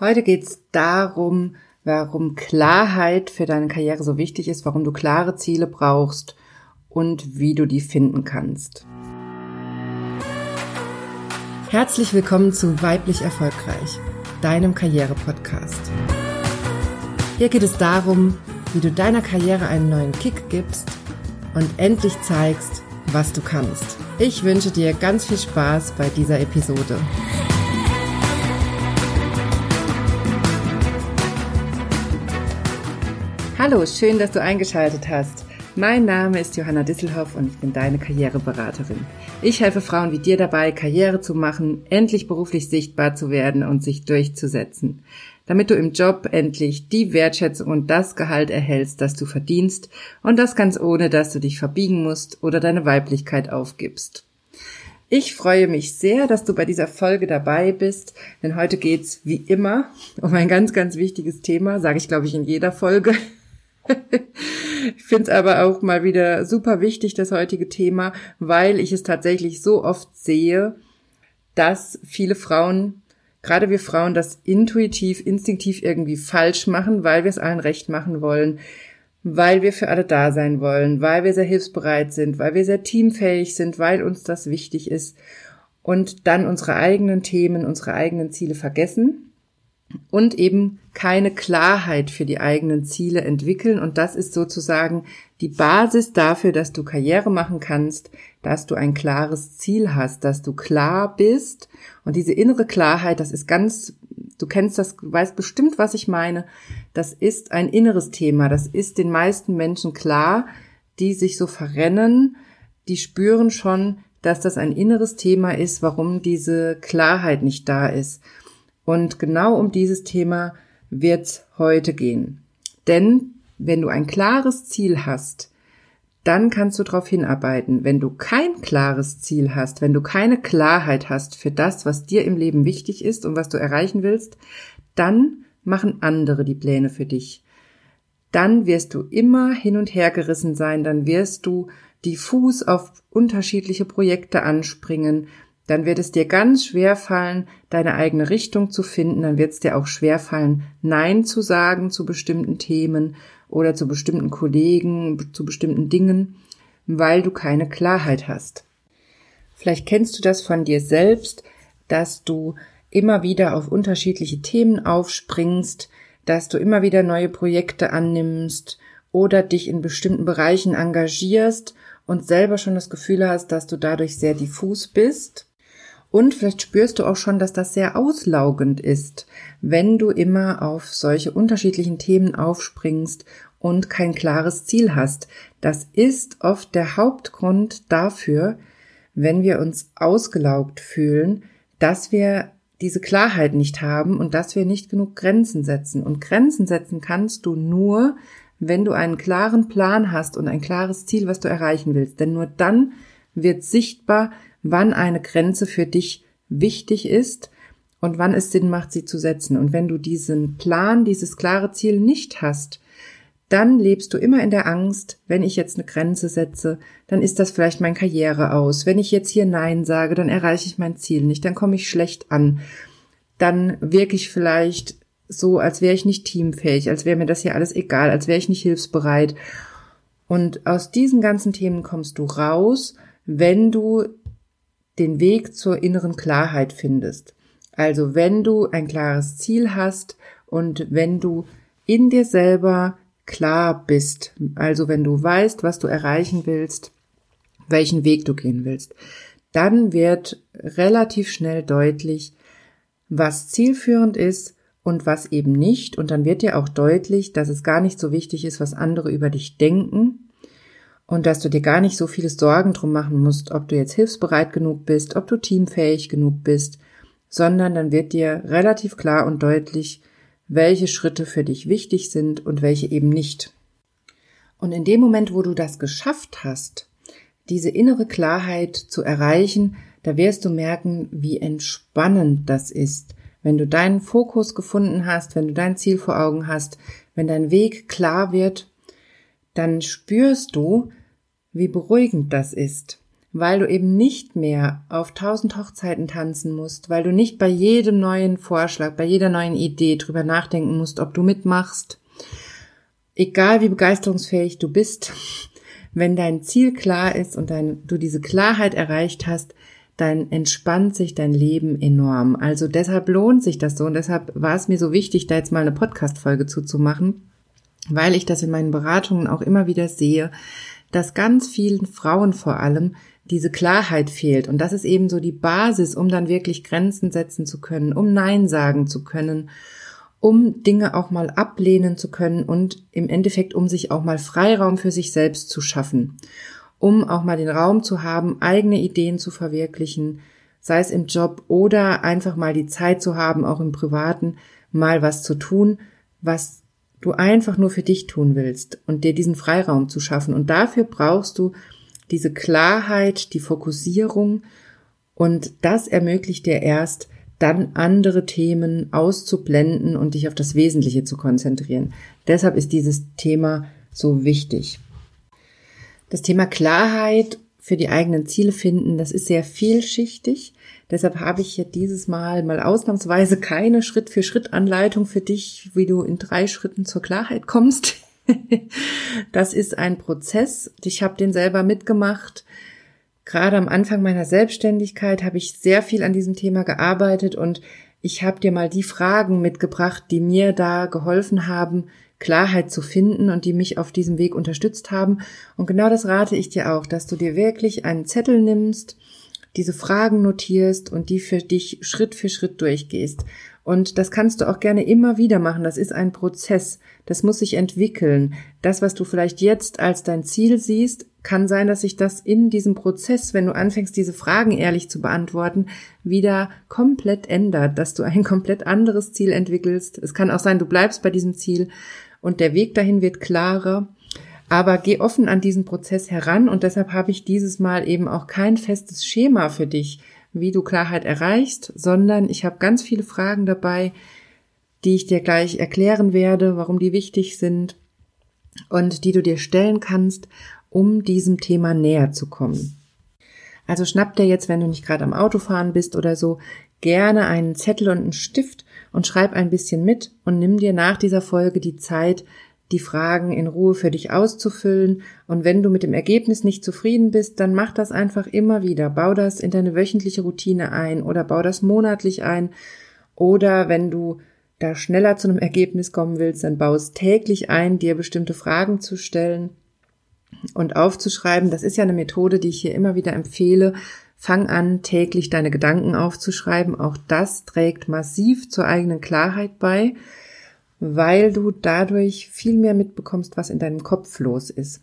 Heute geht's darum, warum Klarheit für deine Karriere so wichtig ist, warum du klare Ziele brauchst und wie du die finden kannst. Herzlich willkommen zu Weiblich Erfolgreich, deinem Karriere-Podcast. Hier geht es darum, wie du deiner Karriere einen neuen Kick gibst und endlich zeigst, was du kannst. Ich wünsche dir ganz viel Spaß bei dieser Episode. Hallo, schön, dass du eingeschaltet hast. Mein Name ist Johanna Disselhoff und ich bin deine Karriereberaterin. Ich helfe Frauen wie dir dabei, Karriere zu machen, endlich beruflich sichtbar zu werden und sich durchzusetzen, damit du im Job endlich die Wertschätzung und das Gehalt erhältst, das du verdienst und das ganz ohne, dass du dich verbiegen musst oder deine Weiblichkeit aufgibst. Ich freue mich sehr, dass du bei dieser Folge dabei bist, denn heute geht's wie immer um ein ganz, ganz wichtiges Thema, sage ich glaube ich in jeder Folge, ich finde es aber auch mal wieder super wichtig, das heutige Thema, weil ich es tatsächlich so oft sehe, dass viele Frauen, gerade wir Frauen, das intuitiv, instinktiv irgendwie falsch machen, weil wir es allen recht machen wollen, weil wir für alle da sein wollen, weil wir sehr hilfsbereit sind, weil wir sehr teamfähig sind, weil uns das wichtig ist und dann unsere eigenen Themen, unsere eigenen Ziele vergessen und eben keine Klarheit für die eigenen Ziele entwickeln. Und das ist sozusagen die Basis dafür, dass du Karriere machen kannst, dass du ein klares Ziel hast, dass du klar bist. Und diese innere Klarheit, das ist ganz, du kennst das, weißt bestimmt, was ich meine. Das ist ein inneres Thema. Das ist den meisten Menschen klar, die sich so verrennen. Die spüren schon, dass das ein inneres Thema ist, warum diese Klarheit nicht da ist. Und genau um dieses Thema wird's heute gehen. Denn wenn du ein klares Ziel hast, dann kannst du darauf hinarbeiten. Wenn du kein klares Ziel hast, wenn du keine Klarheit hast für das, was dir im Leben wichtig ist und was du erreichen willst, dann machen andere die Pläne für dich. Dann wirst du immer hin und her gerissen sein, dann wirst du diffus auf unterschiedliche Projekte anspringen, dann wird es dir ganz schwer fallen, deine eigene Richtung zu finden, dann wird es dir auch schwer fallen, Nein zu sagen zu bestimmten Themen oder zu bestimmten Kollegen, zu bestimmten Dingen, weil du keine Klarheit hast. Vielleicht kennst du das von dir selbst, dass du immer wieder auf unterschiedliche Themen aufspringst, dass du immer wieder neue Projekte annimmst oder dich in bestimmten Bereichen engagierst und selber schon das Gefühl hast, dass du dadurch sehr diffus bist und vielleicht spürst du auch schon, dass das sehr auslaugend ist, wenn du immer auf solche unterschiedlichen Themen aufspringst und kein klares Ziel hast. Das ist oft der Hauptgrund dafür, wenn wir uns ausgelaugt fühlen, dass wir diese Klarheit nicht haben und dass wir nicht genug Grenzen setzen. Und Grenzen setzen kannst du nur, wenn du einen klaren Plan hast und ein klares Ziel, was du erreichen willst. Denn nur dann wird sichtbar, wann eine Grenze für dich wichtig ist und wann es Sinn macht, sie zu setzen. Und wenn du diesen Plan, dieses klare Ziel nicht hast, dann lebst du immer in der Angst, wenn ich jetzt eine Grenze setze, dann ist das vielleicht mein Karriere aus. Wenn ich jetzt hier Nein sage, dann erreiche ich mein Ziel nicht, dann komme ich schlecht an. Dann wirke ich vielleicht so, als wäre ich nicht teamfähig, als wäre mir das hier alles egal, als wäre ich nicht hilfsbereit. Und aus diesen ganzen Themen kommst du raus, wenn du den Weg zur inneren Klarheit findest. Also wenn du ein klares Ziel hast und wenn du in dir selber klar bist, also wenn du weißt, was du erreichen willst, welchen Weg du gehen willst, dann wird relativ schnell deutlich, was zielführend ist und was eben nicht. Und dann wird dir auch deutlich, dass es gar nicht so wichtig ist, was andere über dich denken, und dass du dir gar nicht so viele Sorgen drum machen musst, ob du jetzt hilfsbereit genug bist, ob du teamfähig genug bist, sondern dann wird dir relativ klar und deutlich, welche Schritte für dich wichtig sind und welche eben nicht. Und in dem Moment, wo du das geschafft hast, diese innere Klarheit zu erreichen, da wirst du merken, wie entspannend das ist, wenn du deinen Fokus gefunden hast, wenn du dein Ziel vor Augen hast, wenn dein Weg klar wird, dann spürst du, wie beruhigend das ist. weil du eben nicht mehr auf tausend Hochzeiten tanzen musst, weil du nicht bei jedem neuen Vorschlag, bei jeder neuen Idee drüber nachdenken musst, ob du mitmachst. Egal wie begeisterungsfähig du bist, wenn dein Ziel klar ist und dein, du diese Klarheit erreicht hast, dann entspannt sich dein Leben enorm. Also deshalb lohnt sich das so und deshalb war es mir so wichtig, da jetzt mal eine Podcast-Folge zuzumachen, weil ich das in meinen Beratungen auch immer wieder sehe, dass ganz vielen Frauen vor allem diese Klarheit fehlt. Und das ist eben so die Basis, um dann wirklich Grenzen setzen zu können, um Nein sagen zu können, um Dinge auch mal ablehnen zu können und im Endeffekt, um sich auch mal Freiraum für sich selbst zu schaffen, um auch mal den Raum zu haben, eigene Ideen zu verwirklichen, sei es im Job oder einfach mal die Zeit zu haben, auch im Privaten, mal was zu tun, was du einfach nur für dich tun willst und dir diesen Freiraum zu schaffen. Und dafür brauchst du diese Klarheit, die Fokussierung und das ermöglicht dir erst, dann andere Themen auszublenden und dich auf das Wesentliche zu konzentrieren. Deshalb ist dieses Thema so wichtig. Das Thema Klarheit für die eigenen Ziele finden, das ist sehr vielschichtig. Deshalb habe ich hier dieses Mal mal ausnahmsweise keine Schritt-für-Schritt-Anleitung für dich, wie du in drei Schritten zur Klarheit kommst. das ist ein Prozess. Ich habe den selber mitgemacht. Gerade am Anfang meiner Selbstständigkeit habe ich sehr viel an diesem Thema gearbeitet und ich habe dir mal die Fragen mitgebracht, die mir da geholfen haben, Klarheit zu finden und die mich auf diesem Weg unterstützt haben. Und genau das rate ich dir auch, dass du dir wirklich einen Zettel nimmst, diese Fragen notierst und die für dich Schritt für Schritt durchgehst. Und das kannst du auch gerne immer wieder machen. Das ist ein Prozess. Das muss sich entwickeln. Das, was du vielleicht jetzt als dein Ziel siehst, kann sein, dass sich das in diesem Prozess, wenn du anfängst, diese Fragen ehrlich zu beantworten, wieder komplett ändert, dass du ein komplett anderes Ziel entwickelst. Es kann auch sein, du bleibst bei diesem Ziel und der Weg dahin wird klarer. Aber geh offen an diesen Prozess heran und deshalb habe ich dieses Mal eben auch kein festes Schema für dich, wie du Klarheit erreichst, sondern ich habe ganz viele Fragen dabei, die ich dir gleich erklären werde, warum die wichtig sind und die du dir stellen kannst, um diesem Thema näher zu kommen. Also schnapp dir jetzt, wenn du nicht gerade am Autofahren bist oder so, gerne einen Zettel und einen Stift und schreib ein bisschen mit und nimm dir nach dieser Folge die Zeit, die Fragen in Ruhe für dich auszufüllen. Und wenn du mit dem Ergebnis nicht zufrieden bist, dann mach das einfach immer wieder. Bau das in deine wöchentliche Routine ein oder bau das monatlich ein. Oder wenn du da schneller zu einem Ergebnis kommen willst, dann bau es täglich ein, dir bestimmte Fragen zu stellen und aufzuschreiben. Das ist ja eine Methode, die ich hier immer wieder empfehle. Fang an, täglich deine Gedanken aufzuschreiben. Auch das trägt massiv zur eigenen Klarheit bei weil du dadurch viel mehr mitbekommst, was in deinem Kopf los ist.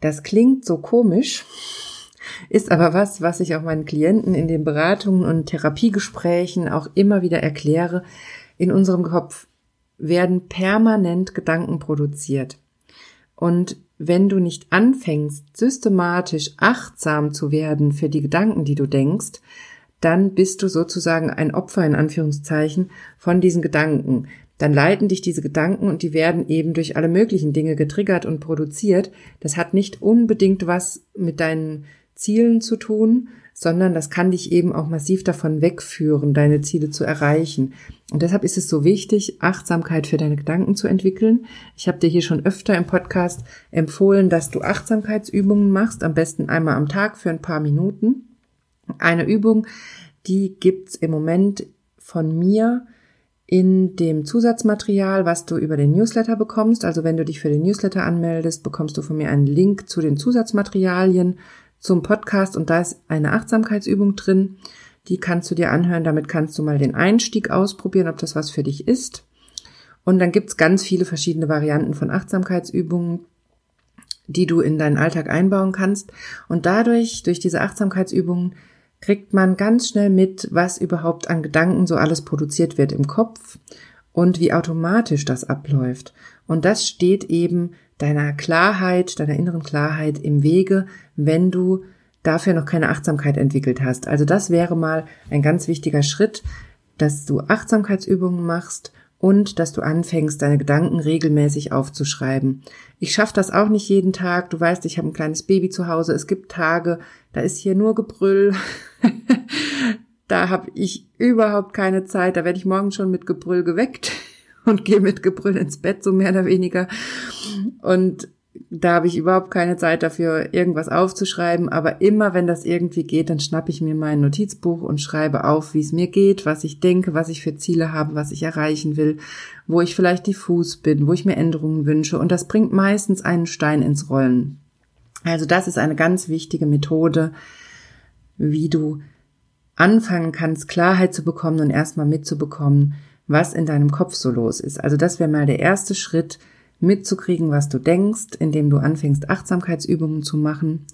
Das klingt so komisch, ist aber was, was ich auch meinen Klienten in den Beratungen und Therapiegesprächen auch immer wieder erkläre. In unserem Kopf werden permanent Gedanken produziert. Und wenn du nicht anfängst, systematisch achtsam zu werden für die Gedanken, die du denkst, dann bist du sozusagen ein Opfer in Anführungszeichen von diesen Gedanken dann leiten dich diese Gedanken und die werden eben durch alle möglichen Dinge getriggert und produziert. Das hat nicht unbedingt was mit deinen Zielen zu tun, sondern das kann dich eben auch massiv davon wegführen, deine Ziele zu erreichen. Und deshalb ist es so wichtig, Achtsamkeit für deine Gedanken zu entwickeln. Ich habe dir hier schon öfter im Podcast empfohlen, dass du Achtsamkeitsübungen machst, am besten einmal am Tag für ein paar Minuten. Eine Übung, die gibt's im Moment von mir in dem Zusatzmaterial, was du über den Newsletter bekommst. Also wenn du dich für den Newsletter anmeldest, bekommst du von mir einen Link zu den Zusatzmaterialien zum Podcast und da ist eine Achtsamkeitsübung drin. Die kannst du dir anhören. Damit kannst du mal den Einstieg ausprobieren, ob das was für dich ist. Und dann gibt's ganz viele verschiedene Varianten von Achtsamkeitsübungen, die du in deinen Alltag einbauen kannst. Und dadurch, durch diese Achtsamkeitsübungen, kriegt man ganz schnell mit, was überhaupt an Gedanken so alles produziert wird im Kopf und wie automatisch das abläuft. Und das steht eben deiner Klarheit, deiner inneren Klarheit im Wege, wenn du dafür noch keine Achtsamkeit entwickelt hast. Also das wäre mal ein ganz wichtiger Schritt, dass du Achtsamkeitsübungen machst und dass du anfängst, deine Gedanken regelmäßig aufzuschreiben. Ich schaffe das auch nicht jeden Tag. Du weißt, ich habe ein kleines Baby zu Hause. Es gibt Tage, da ist hier nur Gebrüll. da habe ich überhaupt keine Zeit. Da werde ich morgen schon mit Gebrüll geweckt und gehe mit Gebrüll ins Bett, so mehr oder weniger. Und da habe ich überhaupt keine Zeit dafür, irgendwas aufzuschreiben. Aber immer, wenn das irgendwie geht, dann schnappe ich mir mein Notizbuch und schreibe auf, wie es mir geht, was ich denke, was ich für Ziele habe, was ich erreichen will, wo ich vielleicht diffus bin, wo ich mir Änderungen wünsche. Und das bringt meistens einen Stein ins Rollen. Also das ist eine ganz wichtige Methode, wie du anfangen kannst, Klarheit zu bekommen und erstmal mitzubekommen, was in deinem Kopf so los ist. Also das wäre mal der erste Schritt, mitzukriegen, was du denkst, indem du anfängst, Achtsamkeitsübungen zu machen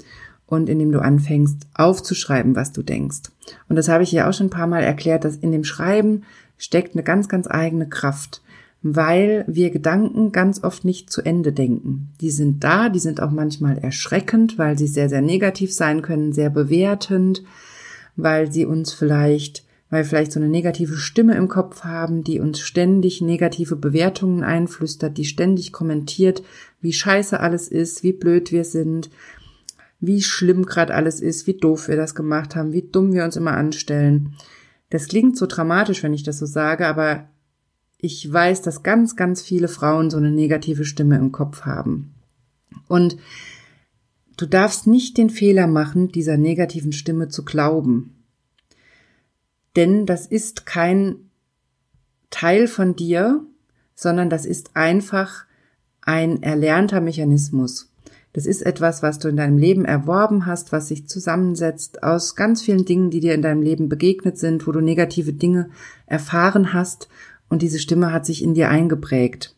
und indem du anfängst, aufzuschreiben, was du denkst. Und das habe ich ja auch schon ein paar Mal erklärt, dass in dem Schreiben steckt eine ganz, ganz eigene Kraft, weil wir Gedanken ganz oft nicht zu Ende denken. Die sind da, die sind auch manchmal erschreckend, weil sie sehr, sehr negativ sein können, sehr bewertend, weil sie uns vielleicht weil vielleicht so eine negative Stimme im Kopf haben, die uns ständig negative Bewertungen einflüstert, die ständig kommentiert, wie scheiße alles ist, wie blöd wir sind, wie schlimm gerade alles ist, wie doof wir das gemacht haben, wie dumm wir uns immer anstellen. Das klingt so dramatisch, wenn ich das so sage, aber ich weiß, dass ganz, ganz viele Frauen so eine negative Stimme im Kopf haben. Und du darfst nicht den Fehler machen, dieser negativen Stimme zu glauben denn das ist kein Teil von dir, sondern das ist einfach ein erlernter Mechanismus. Das ist etwas, was du in deinem Leben erworben hast, was sich zusammensetzt aus ganz vielen Dingen, die dir in deinem Leben begegnet sind, wo du negative Dinge erfahren hast und diese Stimme hat sich in dir eingeprägt.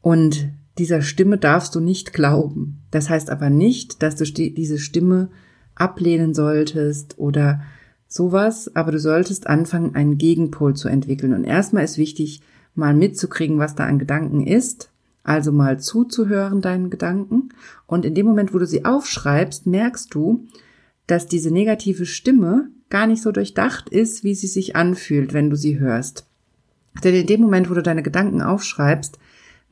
Und dieser Stimme darfst du nicht glauben. Das heißt aber nicht, dass du diese Stimme ablehnen solltest oder sowas, aber du solltest anfangen, einen Gegenpol zu entwickeln. Und erstmal ist wichtig, mal mitzukriegen, was da an Gedanken ist, also mal zuzuhören deinen Gedanken. Und in dem Moment, wo du sie aufschreibst, merkst du, dass diese negative Stimme gar nicht so durchdacht ist, wie sie sich anfühlt, wenn du sie hörst. Denn in dem Moment, wo du deine Gedanken aufschreibst,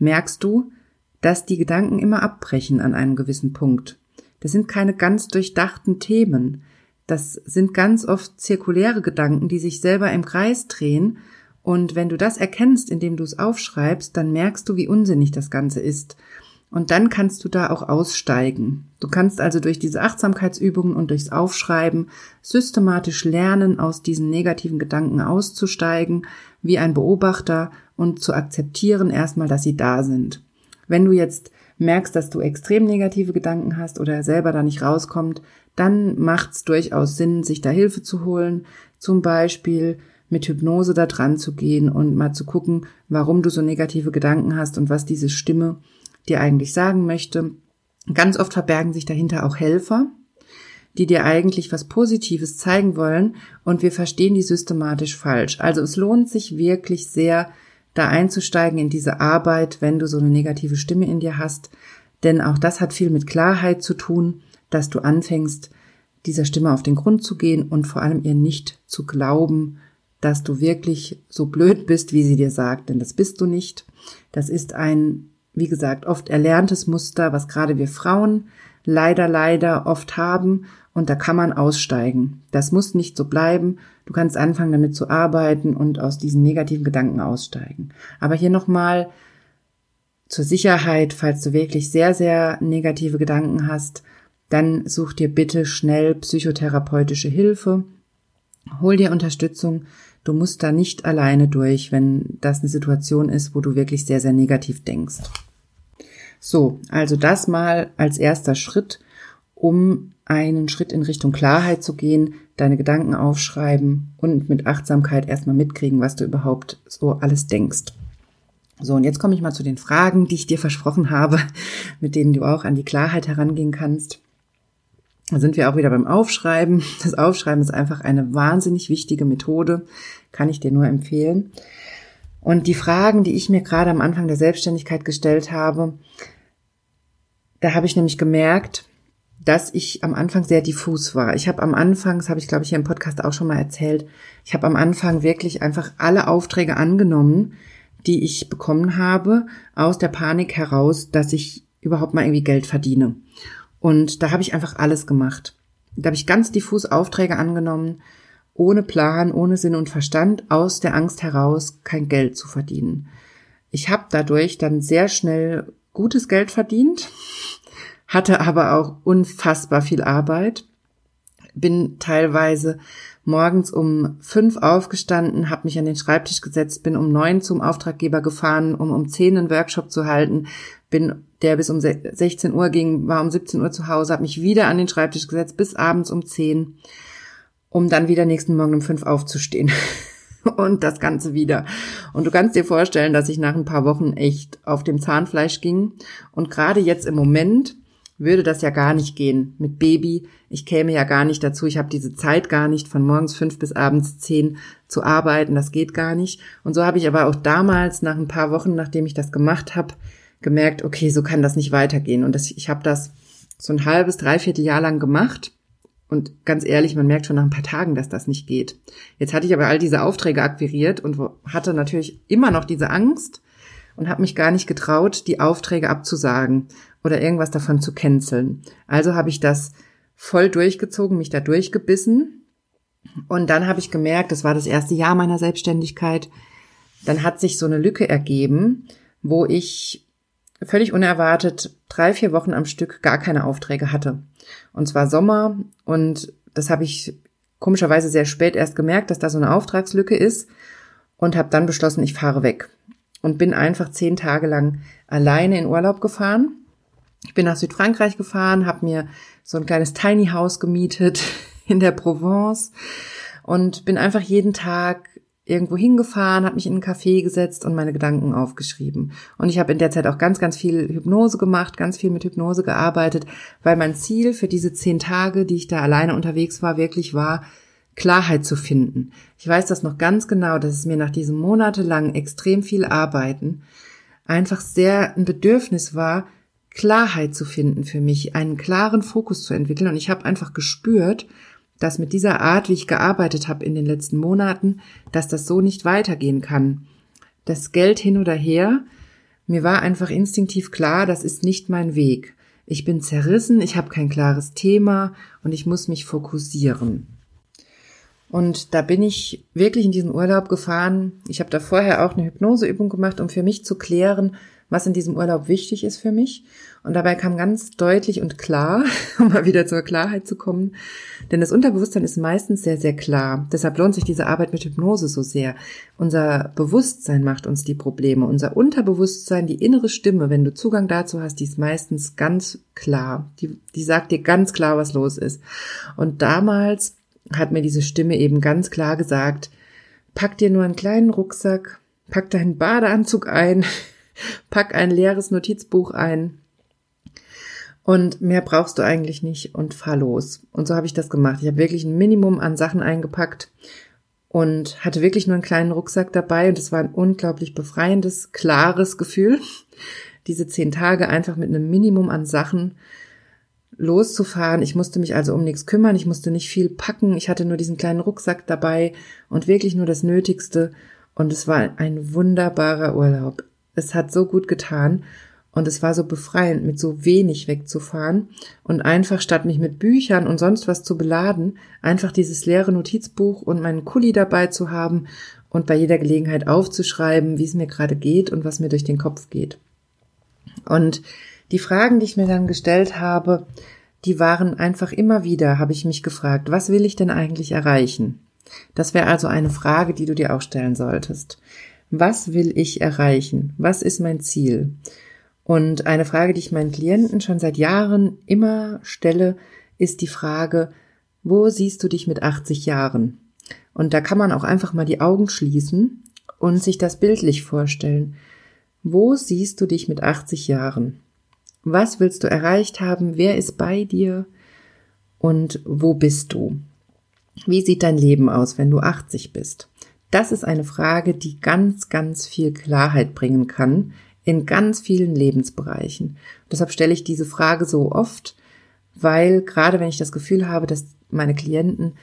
merkst du, dass die Gedanken immer abbrechen an einem gewissen Punkt. Das sind keine ganz durchdachten Themen. Das sind ganz oft zirkuläre Gedanken, die sich selber im Kreis drehen. Und wenn du das erkennst, indem du es aufschreibst, dann merkst du, wie unsinnig das Ganze ist. Und dann kannst du da auch aussteigen. Du kannst also durch diese Achtsamkeitsübungen und durchs Aufschreiben systematisch lernen, aus diesen negativen Gedanken auszusteigen, wie ein Beobachter und zu akzeptieren erstmal, dass sie da sind. Wenn du jetzt merkst, dass du extrem negative Gedanken hast oder selber da nicht rauskommt, dann macht es durchaus Sinn, sich da Hilfe zu holen, zum Beispiel mit Hypnose da dran zu gehen und mal zu gucken, warum du so negative Gedanken hast und was diese Stimme dir eigentlich sagen möchte. Ganz oft verbergen sich dahinter auch Helfer, die dir eigentlich was Positives zeigen wollen und wir verstehen die systematisch falsch. Also es lohnt sich wirklich sehr, da einzusteigen in diese Arbeit, wenn du so eine negative Stimme in dir hast, denn auch das hat viel mit Klarheit zu tun dass du anfängst, dieser Stimme auf den Grund zu gehen und vor allem ihr nicht zu glauben, dass du wirklich so blöd bist, wie sie dir sagt, denn das bist du nicht. Das ist ein, wie gesagt, oft erlerntes Muster, was gerade wir Frauen leider, leider oft haben und da kann man aussteigen. Das muss nicht so bleiben. Du kannst anfangen, damit zu arbeiten und aus diesen negativen Gedanken aussteigen. Aber hier nochmal zur Sicherheit, falls du wirklich sehr, sehr negative Gedanken hast, dann such dir bitte schnell psychotherapeutische Hilfe. Hol dir Unterstützung. Du musst da nicht alleine durch, wenn das eine Situation ist, wo du wirklich sehr, sehr negativ denkst. So, also das mal als erster Schritt, um einen Schritt in Richtung Klarheit zu gehen, deine Gedanken aufschreiben und mit Achtsamkeit erstmal mitkriegen, was du überhaupt so alles denkst. So, und jetzt komme ich mal zu den Fragen, die ich dir versprochen habe, mit denen du auch an die Klarheit herangehen kannst. Da sind wir auch wieder beim Aufschreiben. Das Aufschreiben ist einfach eine wahnsinnig wichtige Methode, kann ich dir nur empfehlen. Und die Fragen, die ich mir gerade am Anfang der Selbstständigkeit gestellt habe, da habe ich nämlich gemerkt, dass ich am Anfang sehr diffus war. Ich habe am Anfang, das habe ich glaube ich hier im Podcast auch schon mal erzählt, ich habe am Anfang wirklich einfach alle Aufträge angenommen, die ich bekommen habe, aus der Panik heraus, dass ich überhaupt mal irgendwie Geld verdiene. Und da habe ich einfach alles gemacht. Da habe ich ganz diffus Aufträge angenommen, ohne Plan, ohne Sinn und Verstand, aus der Angst heraus, kein Geld zu verdienen. Ich habe dadurch dann sehr schnell gutes Geld verdient, hatte aber auch unfassbar viel Arbeit, bin teilweise morgens um fünf aufgestanden, habe mich an den Schreibtisch gesetzt, bin um neun zum Auftraggeber gefahren, um um zehn einen Workshop zu halten, bin der bis um 16 Uhr ging, war um 17 Uhr zu Hause, habe mich wieder an den Schreibtisch gesetzt bis abends um zehn, um dann wieder nächsten Morgen um fünf aufzustehen. Und das Ganze wieder. Und du kannst dir vorstellen, dass ich nach ein paar Wochen echt auf dem Zahnfleisch ging. Und gerade jetzt im Moment würde das ja gar nicht gehen mit Baby. Ich käme ja gar nicht dazu. Ich habe diese Zeit gar nicht, von morgens fünf bis abends zehn zu arbeiten. Das geht gar nicht. Und so habe ich aber auch damals, nach ein paar Wochen, nachdem ich das gemacht habe, gemerkt, okay, so kann das nicht weitergehen. Und das, ich habe das so ein halbes, dreiviertel Jahr lang gemacht. Und ganz ehrlich, man merkt schon nach ein paar Tagen, dass das nicht geht. Jetzt hatte ich aber all diese Aufträge akquiriert und hatte natürlich immer noch diese Angst und habe mich gar nicht getraut, die Aufträge abzusagen oder irgendwas davon zu canceln. Also habe ich das voll durchgezogen, mich da durchgebissen. Und dann habe ich gemerkt, das war das erste Jahr meiner Selbstständigkeit, dann hat sich so eine Lücke ergeben, wo ich völlig unerwartet drei, vier Wochen am Stück gar keine Aufträge hatte. Und zwar Sommer. Und das habe ich komischerweise sehr spät erst gemerkt, dass da so eine Auftragslücke ist. Und habe dann beschlossen, ich fahre weg. Und bin einfach zehn Tage lang alleine in Urlaub gefahren. Ich bin nach Südfrankreich gefahren, habe mir so ein kleines Tiny House gemietet in der Provence. Und bin einfach jeden Tag irgendwo hingefahren, habe mich in einen Café gesetzt und meine Gedanken aufgeschrieben. Und ich habe in der Zeit auch ganz, ganz viel Hypnose gemacht, ganz viel mit Hypnose gearbeitet, weil mein Ziel für diese zehn Tage, die ich da alleine unterwegs war, wirklich war, Klarheit zu finden. Ich weiß das noch ganz genau, dass es mir nach diesem monatelang extrem viel Arbeiten einfach sehr ein Bedürfnis war, Klarheit zu finden für mich, einen klaren Fokus zu entwickeln. Und ich habe einfach gespürt, dass mit dieser Art, wie ich gearbeitet habe in den letzten Monaten, dass das so nicht weitergehen kann. Das Geld hin oder her, mir war einfach instinktiv klar, das ist nicht mein Weg. Ich bin zerrissen, ich habe kein klares Thema und ich muss mich fokussieren. Und da bin ich wirklich in diesen Urlaub gefahren. Ich habe da vorher auch eine Hypnoseübung gemacht, um für mich zu klären, was in diesem Urlaub wichtig ist für mich. Und dabei kam ganz deutlich und klar, um mal wieder zur Klarheit zu kommen, denn das Unterbewusstsein ist meistens sehr, sehr klar. Deshalb lohnt sich diese Arbeit mit Hypnose so sehr. Unser Bewusstsein macht uns die Probleme. Unser Unterbewusstsein, die innere Stimme, wenn du Zugang dazu hast, die ist meistens ganz klar. Die, die sagt dir ganz klar, was los ist. Und damals hat mir diese Stimme eben ganz klar gesagt, pack dir nur einen kleinen Rucksack, pack deinen Badeanzug ein, pack ein leeres Notizbuch ein und mehr brauchst du eigentlich nicht und fahr los. Und so habe ich das gemacht. Ich habe wirklich ein Minimum an Sachen eingepackt und hatte wirklich nur einen kleinen Rucksack dabei und es war ein unglaublich befreiendes, klares Gefühl, diese zehn Tage einfach mit einem Minimum an Sachen loszufahren. Ich musste mich also um nichts kümmern, ich musste nicht viel packen, ich hatte nur diesen kleinen Rucksack dabei und wirklich nur das Nötigste und es war ein wunderbarer Urlaub es hat so gut getan und es war so befreiend, mit so wenig wegzufahren und einfach statt mich mit Büchern und sonst was zu beladen, einfach dieses leere Notizbuch und meinen Kuli dabei zu haben und bei jeder Gelegenheit aufzuschreiben, wie es mir gerade geht und was mir durch den Kopf geht. Und die Fragen, die ich mir dann gestellt habe, die waren einfach immer wieder, habe ich mich gefragt, was will ich denn eigentlich erreichen? Das wäre also eine Frage, die du dir auch stellen solltest. Was will ich erreichen? Was ist mein Ziel? Und eine Frage, die ich meinen Klienten schon seit Jahren immer stelle, ist die Frage, wo siehst du dich mit 80 Jahren? Und da kann man auch einfach mal die Augen schließen und sich das bildlich vorstellen. Wo siehst du dich mit 80 Jahren? Was willst du erreicht haben? Wer ist bei dir? Und wo bist du? Wie sieht dein Leben aus, wenn du 80 bist? Das ist eine Frage, die ganz, ganz viel Klarheit bringen kann in ganz vielen Lebensbereichen. deshalb stelle ich diese Frage so oft, weil gerade wenn ich das Gefühl habe, dass meine Klienten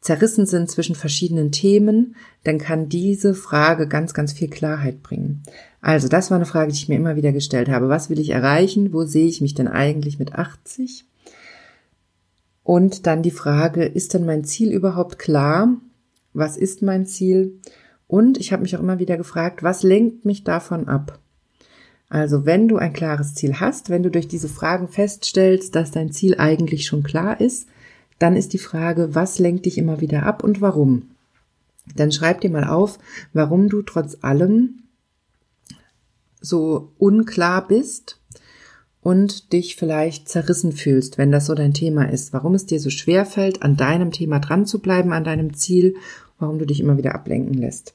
zerrissen sind zwischen verschiedenen Themen, dann kann diese Frage ganz, ganz viel Klarheit bringen. Also, das war eine Frage, die ich mir immer wieder gestellt habe. Was will ich erreichen? Wo sehe ich mich denn eigentlich mit 80? Und dann die Frage, ist denn mein Ziel überhaupt klar? Was ist mein Ziel? Und ich habe mich auch immer wieder gefragt, was lenkt mich davon ab? Also wenn du ein klares Ziel hast, wenn du durch diese Fragen feststellst, dass dein Ziel eigentlich schon klar ist, dann ist die Frage, was lenkt dich immer wieder ab und warum? Dann schreib dir mal auf, warum du trotz allem so unklar bist und dich vielleicht zerrissen fühlst, wenn das so dein Thema ist. Warum es dir so schwer fällt, an deinem Thema dran zu bleiben, an deinem Ziel, warum du dich immer wieder ablenken lässt.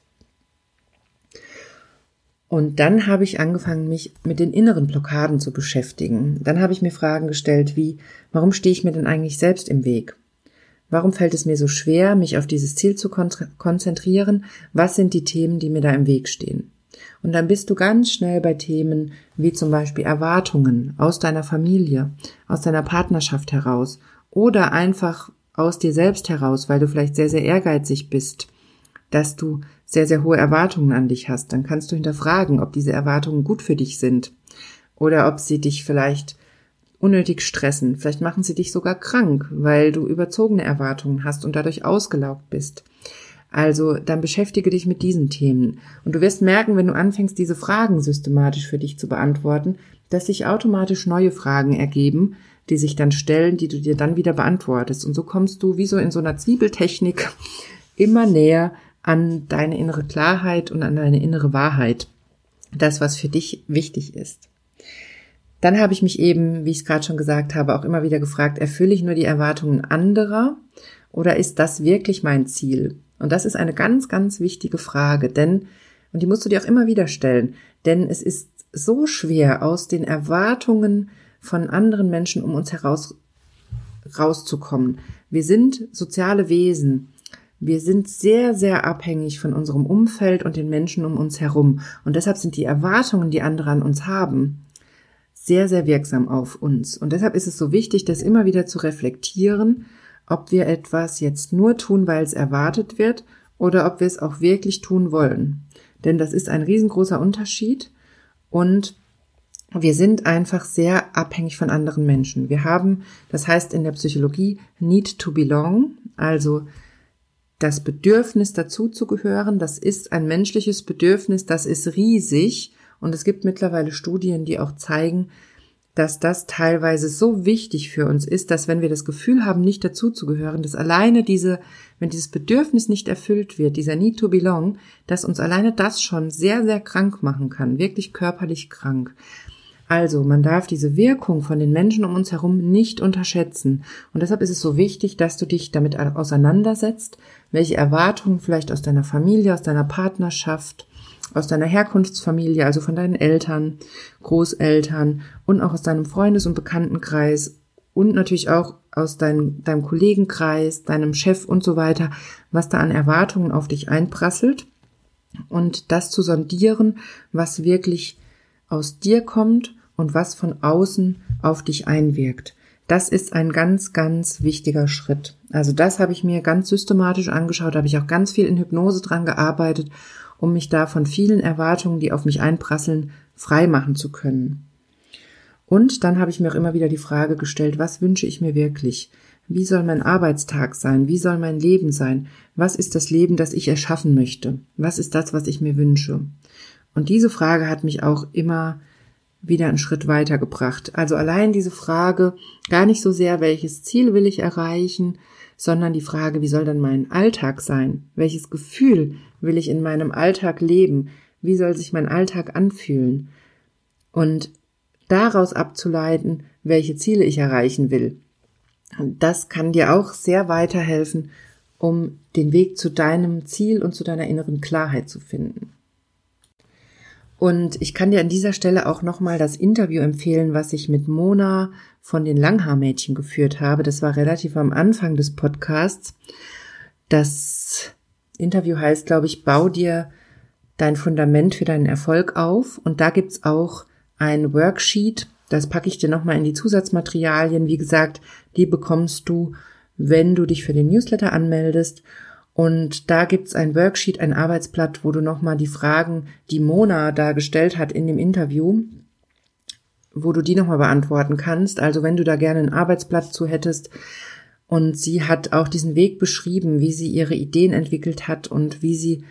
Und dann habe ich angefangen, mich mit den inneren Blockaden zu beschäftigen. Dann habe ich mir Fragen gestellt wie, warum stehe ich mir denn eigentlich selbst im Weg? Warum fällt es mir so schwer, mich auf dieses Ziel zu konzentrieren? Was sind die Themen, die mir da im Weg stehen? Und dann bist du ganz schnell bei Themen wie zum Beispiel Erwartungen aus deiner Familie, aus deiner Partnerschaft heraus oder einfach aus dir selbst heraus, weil du vielleicht sehr, sehr ehrgeizig bist, dass du sehr, sehr hohe Erwartungen an dich hast. Dann kannst du hinterfragen, ob diese Erwartungen gut für dich sind oder ob sie dich vielleicht unnötig stressen. Vielleicht machen sie dich sogar krank, weil du überzogene Erwartungen hast und dadurch ausgelaugt bist. Also dann beschäftige dich mit diesen Themen. Und du wirst merken, wenn du anfängst, diese Fragen systematisch für dich zu beantworten, dass sich automatisch neue Fragen ergeben, die sich dann stellen, die du dir dann wieder beantwortest. Und so kommst du wie so in so einer Zwiebeltechnik immer näher an deine innere Klarheit und an deine innere Wahrheit. Das, was für dich wichtig ist. Dann habe ich mich eben, wie ich es gerade schon gesagt habe, auch immer wieder gefragt, erfülle ich nur die Erwartungen anderer oder ist das wirklich mein Ziel? Und das ist eine ganz, ganz wichtige Frage, denn, und die musst du dir auch immer wieder stellen, denn es ist so schwer, aus den Erwartungen von anderen Menschen um uns heraus rauszukommen. Wir sind soziale Wesen. Wir sind sehr, sehr abhängig von unserem Umfeld und den Menschen um uns herum. Und deshalb sind die Erwartungen, die andere an uns haben, sehr, sehr wirksam auf uns. Und deshalb ist es so wichtig, das immer wieder zu reflektieren ob wir etwas jetzt nur tun, weil es erwartet wird, oder ob wir es auch wirklich tun wollen. Denn das ist ein riesengroßer Unterschied und wir sind einfach sehr abhängig von anderen Menschen. Wir haben, das heißt in der Psychologie, need to belong, also das Bedürfnis dazu zu gehören, das ist ein menschliches Bedürfnis, das ist riesig und es gibt mittlerweile Studien, die auch zeigen, dass das teilweise so wichtig für uns ist, dass wenn wir das Gefühl haben, nicht dazuzugehören, dass alleine diese, wenn dieses Bedürfnis nicht erfüllt wird, dieser Need to belong, dass uns alleine das schon sehr, sehr krank machen kann, wirklich körperlich krank. Also, man darf diese Wirkung von den Menschen um uns herum nicht unterschätzen. Und deshalb ist es so wichtig, dass du dich damit auseinandersetzt, welche Erwartungen vielleicht aus deiner Familie, aus deiner Partnerschaft, aus deiner Herkunftsfamilie, also von deinen Eltern, Großeltern und auch aus deinem Freundes- und Bekanntenkreis und natürlich auch aus deinem, deinem Kollegenkreis, deinem Chef und so weiter, was da an Erwartungen auf dich einprasselt und das zu sondieren, was wirklich aus dir kommt und was von außen auf dich einwirkt. Das ist ein ganz, ganz wichtiger Schritt. Also das habe ich mir ganz systematisch angeschaut, habe ich auch ganz viel in Hypnose dran gearbeitet um mich da von vielen Erwartungen, die auf mich einprasseln, frei machen zu können. Und dann habe ich mir auch immer wieder die Frage gestellt, was wünsche ich mir wirklich? Wie soll mein Arbeitstag sein? Wie soll mein Leben sein? Was ist das Leben, das ich erschaffen möchte? Was ist das, was ich mir wünsche? Und diese Frage hat mich auch immer wieder einen Schritt weitergebracht. Also allein diese Frage, gar nicht so sehr, welches Ziel will ich erreichen, sondern die Frage, wie soll denn mein Alltag sein? Welches Gefühl will ich in meinem Alltag leben? Wie soll sich mein Alltag anfühlen? Und daraus abzuleiten, welche Ziele ich erreichen will. Das kann dir auch sehr weiterhelfen, um den Weg zu deinem Ziel und zu deiner inneren Klarheit zu finden. Und ich kann dir an dieser Stelle auch nochmal das Interview empfehlen, was ich mit Mona von den Langhaarmädchen geführt habe. Das war relativ am Anfang des Podcasts. Das Interview heißt, glaube ich, bau dir dein Fundament für deinen Erfolg auf. Und da gibt's auch ein Worksheet. Das packe ich dir nochmal in die Zusatzmaterialien. Wie gesagt, die bekommst du wenn du dich für den Newsletter anmeldest. Und da gibt's ein Worksheet, ein Arbeitsblatt, wo du nochmal die Fragen, die Mona da gestellt hat in dem Interview, wo du die nochmal beantworten kannst. Also wenn du da gerne ein Arbeitsblatt zu hättest. Und sie hat auch diesen Weg beschrieben, wie sie ihre Ideen entwickelt hat und wie sie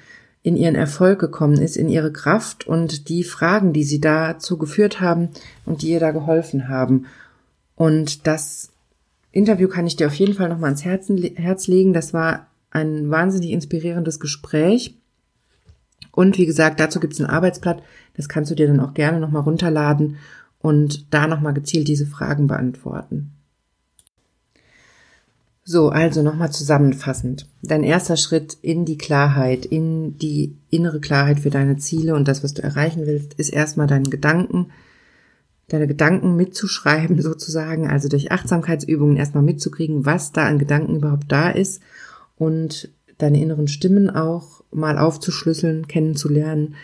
in ihren Erfolg gekommen ist, in ihre Kraft und die Fragen, die sie dazu geführt haben und die ihr da geholfen haben. Und das Interview kann ich dir auf jeden Fall nochmal ans Herz legen. Das war ein wahnsinnig inspirierendes Gespräch. Und wie gesagt, dazu gibt es ein Arbeitsblatt. Das kannst du dir dann auch gerne nochmal runterladen und da nochmal gezielt diese Fragen beantworten. So, also nochmal zusammenfassend. Dein erster Schritt in die Klarheit, in die innere Klarheit für deine Ziele und das, was du erreichen willst, ist erstmal deinen Gedanken, deine Gedanken mitzuschreiben sozusagen, also durch Achtsamkeitsübungen erstmal mitzukriegen, was da an Gedanken überhaupt da ist und deine inneren Stimmen auch mal aufzuschlüsseln, kennenzulernen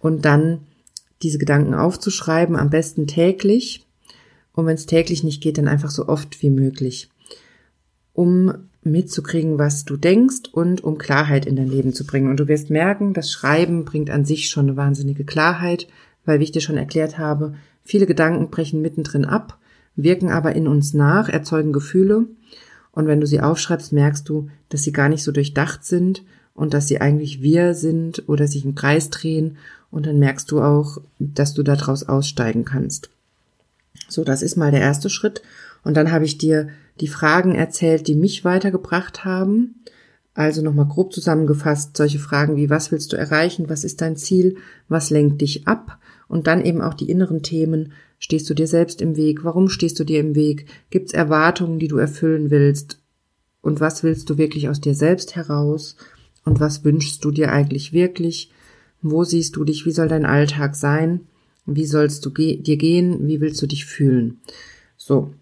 und dann diese Gedanken aufzuschreiben, am besten täglich. Und wenn es täglich nicht geht, dann einfach so oft wie möglich um mitzukriegen, was du denkst und um Klarheit in dein Leben zu bringen. Und du wirst merken, das Schreiben bringt an sich schon eine wahnsinnige Klarheit, weil, wie ich dir schon erklärt habe, viele Gedanken brechen mittendrin ab, wirken aber in uns nach, erzeugen Gefühle. Und wenn du sie aufschreibst, merkst du, dass sie gar nicht so durchdacht sind und dass sie eigentlich wir sind oder sich im Kreis drehen. Und dann merkst du auch, dass du daraus aussteigen kannst. So, das ist mal der erste Schritt. Und dann habe ich dir die Fragen erzählt, die mich weitergebracht haben. Also nochmal grob zusammengefasst, solche Fragen wie, was willst du erreichen? Was ist dein Ziel? Was lenkt dich ab? Und dann eben auch die inneren Themen. Stehst du dir selbst im Weg? Warum stehst du dir im Weg? Gibt es Erwartungen, die du erfüllen willst? Und was willst du wirklich aus dir selbst heraus? Und was wünschst du dir eigentlich wirklich? Wo siehst du dich? Wie soll dein Alltag sein? Wie sollst du ge dir gehen? Wie willst du dich fühlen? So,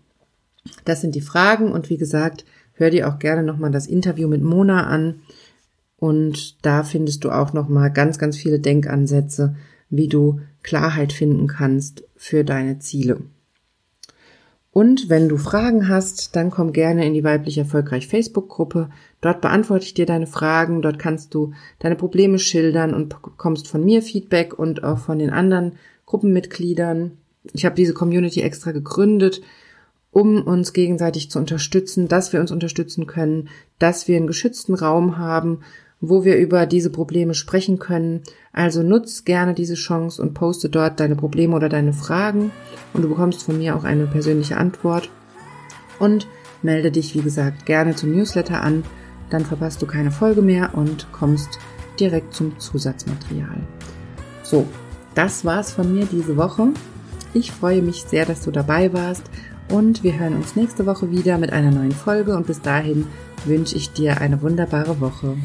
das sind die Fragen und wie gesagt, hör dir auch gerne nochmal das Interview mit Mona an und da findest du auch nochmal ganz, ganz viele Denkansätze, wie du Klarheit finden kannst für deine Ziele. Und wenn du Fragen hast, dann komm gerne in die weiblich erfolgreich Facebook-Gruppe. Dort beantworte ich dir deine Fragen. Dort kannst du deine Probleme schildern und bekommst von mir Feedback und auch von den anderen Gruppenmitgliedern. Ich habe diese Community extra gegründet, um uns gegenseitig zu unterstützen, dass wir uns unterstützen können, dass wir einen geschützten Raum haben, wo wir über diese Probleme sprechen können. Also nutz gerne diese Chance und poste dort deine Probleme oder deine Fragen und du bekommst von mir auch eine persönliche Antwort. Und melde dich, wie gesagt, gerne zum Newsletter an, dann verpasst du keine Folge mehr und kommst direkt zum Zusatzmaterial. So, das war's von mir diese Woche. Ich freue mich sehr, dass du dabei warst und wir hören uns nächste Woche wieder mit einer neuen Folge und bis dahin wünsche ich dir eine wunderbare Woche.